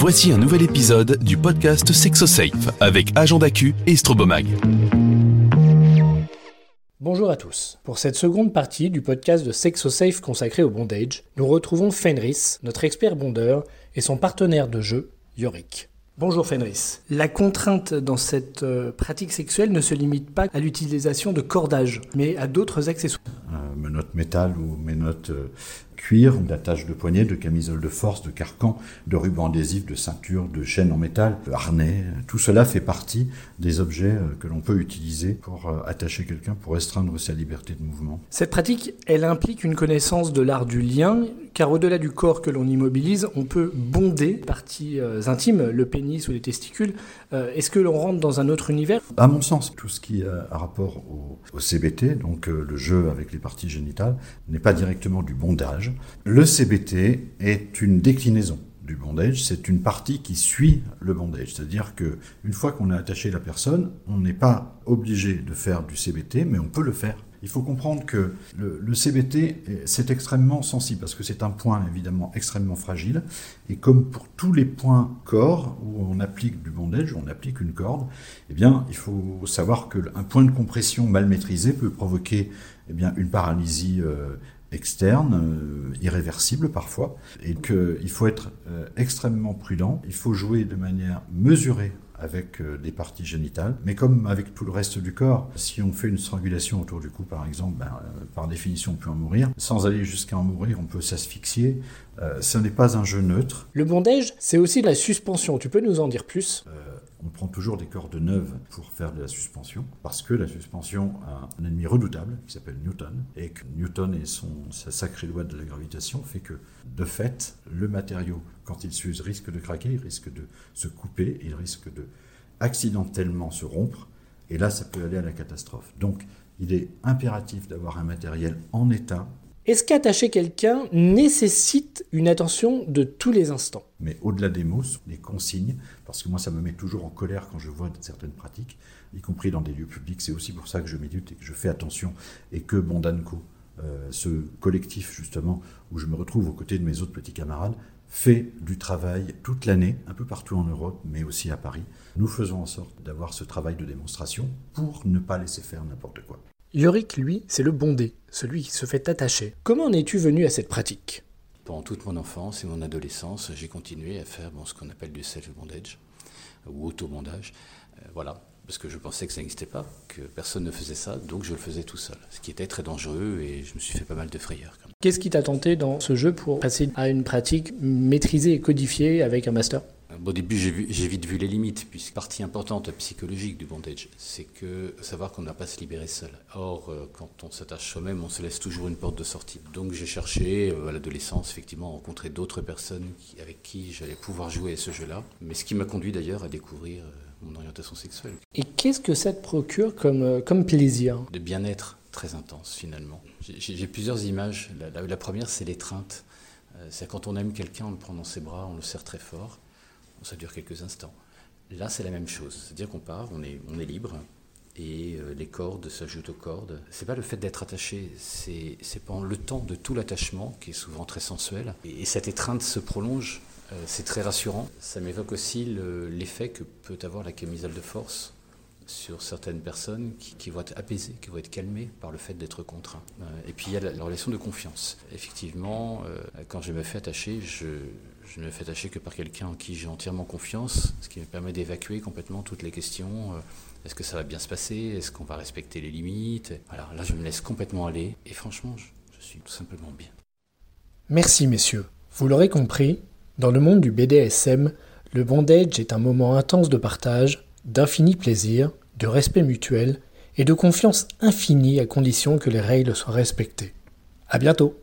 Voici un nouvel épisode du podcast SexoSafe avec Agent d'Acu et Strobomag. Bonjour à tous. Pour cette seconde partie du podcast de SexoSafe consacré au bondage, nous retrouvons Fenris, notre expert bondeur, et son partenaire de jeu, Yorick. Bonjour Fenris. La contrainte dans cette euh, pratique sexuelle ne se limite pas à l'utilisation de cordage, mais à d'autres accessoires. Euh, menottes métal ou menottes euh, cuir, d'attache de poignet, de camisole de force, de carcan, de ruban adhésif, de ceinture, de chaîne en métal, de harnais. Tout cela fait partie des objets euh, que l'on peut utiliser pour euh, attacher quelqu'un, pour restreindre sa liberté de mouvement. Cette pratique, elle implique une connaissance de l'art du lien, car au-delà du corps que l'on immobilise, on peut bonder parties euh, intimes, le pénis ou les testicules. Est-ce que l'on rentre dans un autre univers? À mon sens, tout ce qui a rapport au, au CBT, donc le jeu avec les parties génitales, n'est pas directement du bondage le CBT est une déclinaison du bondage, c'est une partie qui suit le bondage. C'est-à-dire que une fois qu'on a attaché la personne, on n'est pas obligé de faire du CBT, mais on peut le faire. Il faut comprendre que le, CBT, c'est extrêmement sensible parce que c'est un point évidemment extrêmement fragile. Et comme pour tous les points corps où on applique du bondage, on applique une corde, eh bien, il faut savoir qu'un point de compression mal maîtrisé peut provoquer eh bien, une paralysie euh, externe, euh, irréversible parfois, et qu'il faut être euh, extrêmement prudent, il faut jouer de manière mesurée avec euh, des parties génitales, mais comme avec tout le reste du corps, si on fait une strangulation autour du cou par exemple, ben, par définition on peut en mourir. Sans aller jusqu'à en mourir, on peut s'asphyxier. ce n'est pas un jeu neutre. Le bondage, c'est aussi de la suspension. Tu peux nous en dire plus? On prend toujours des cordes neuves pour faire de la suspension, parce que la suspension a un ennemi redoutable qui s'appelle Newton, et que Newton et son, sa sacrée loi de la gravitation fait que, de fait, le matériau, quand il s'use, risque de craquer, il risque de se couper, il risque de accidentellement se rompre, et là, ça peut aller à la catastrophe. Donc, il est impératif d'avoir un matériel en état est-ce qu'attacher quelqu'un nécessite une attention de tous les instants? Mais au-delà des mots, des consignes, parce que moi ça me met toujours en colère quand je vois certaines pratiques, y compris dans des lieux publics, c'est aussi pour ça que je médite et que je fais attention, et que Bondanko, euh, ce collectif justement, où je me retrouve aux côtés de mes autres petits camarades, fait du travail toute l'année, un peu partout en Europe, mais aussi à Paris. Nous faisons en sorte d'avoir ce travail de démonstration pour ne pas laisser faire n'importe quoi. Yorick, lui, c'est le bondé, celui qui se fait attacher. Comment en es-tu venu à cette pratique? Pendant toute mon enfance et mon adolescence, j'ai continué à faire bon, ce qu'on appelle du self-bondage ou auto-bondage. Euh, voilà, parce que je pensais que ça n'existait pas, que personne ne faisait ça, donc je le faisais tout seul. Ce qui était très dangereux et je me suis fait pas mal de frayeurs. Qu'est-ce qui t'a tenté dans ce jeu pour passer à une pratique maîtrisée et codifiée avec un master? Au début, j'ai vite vu les limites, puisque partie importante psychologique du bondage, c'est que savoir qu'on n'a pas se libérer seul. Or, euh, quand on s'attache soi-même, on se laisse toujours une porte de sortie. Donc, j'ai cherché euh, à l'adolescence, effectivement, à rencontrer d'autres personnes avec qui j'allais pouvoir jouer à ce jeu-là. Mais ce qui m'a conduit d'ailleurs à découvrir euh, mon orientation sexuelle. Et qu'est-ce que ça te procure comme, comme plaisir? De bien-être très intense, finalement. J'ai plusieurs images. La, la première, c'est l'étreinte. C'est quand on aime quelqu'un, on le prend dans ses bras, on le serre très fort ça dure quelques instants. Là, c'est la même chose, c'est-à-dire qu'on part, on est, libre, et euh, les cordes s'ajoutent aux cordes. C'est pas le fait d'être attaché, c'est pendant le temps de tout l'attachement, qui est souvent très sensuel, et, cette étreinte se prolonge, euh, c'est très rassurant. Ça m'évoque aussi l'effet que peut avoir la camisole de force sur certaines personnes qui, vont être apaisées, qui vont être calmées par le fait d'être contraints. Euh, et puis il y a la, relation de confiance. Effectivement, quand je me fais attacher, je, je ne me fais attacher que par quelqu'un en qui j'ai entièrement confiance, ce qui me permet d'évacuer complètement toutes les questions. Euh, est-ce que ça va bien se passer Est-ce qu'on va respecter les limites Alors là, je me laisse complètement aller et franchement, je, je suis tout simplement bien. Merci messieurs. Vous l'aurez compris, dans le monde du BDSM, le bondage est un moment intense de partage, d'infini plaisir, de respect mutuel et de confiance infinie à condition que les règles soient respectées. À bientôt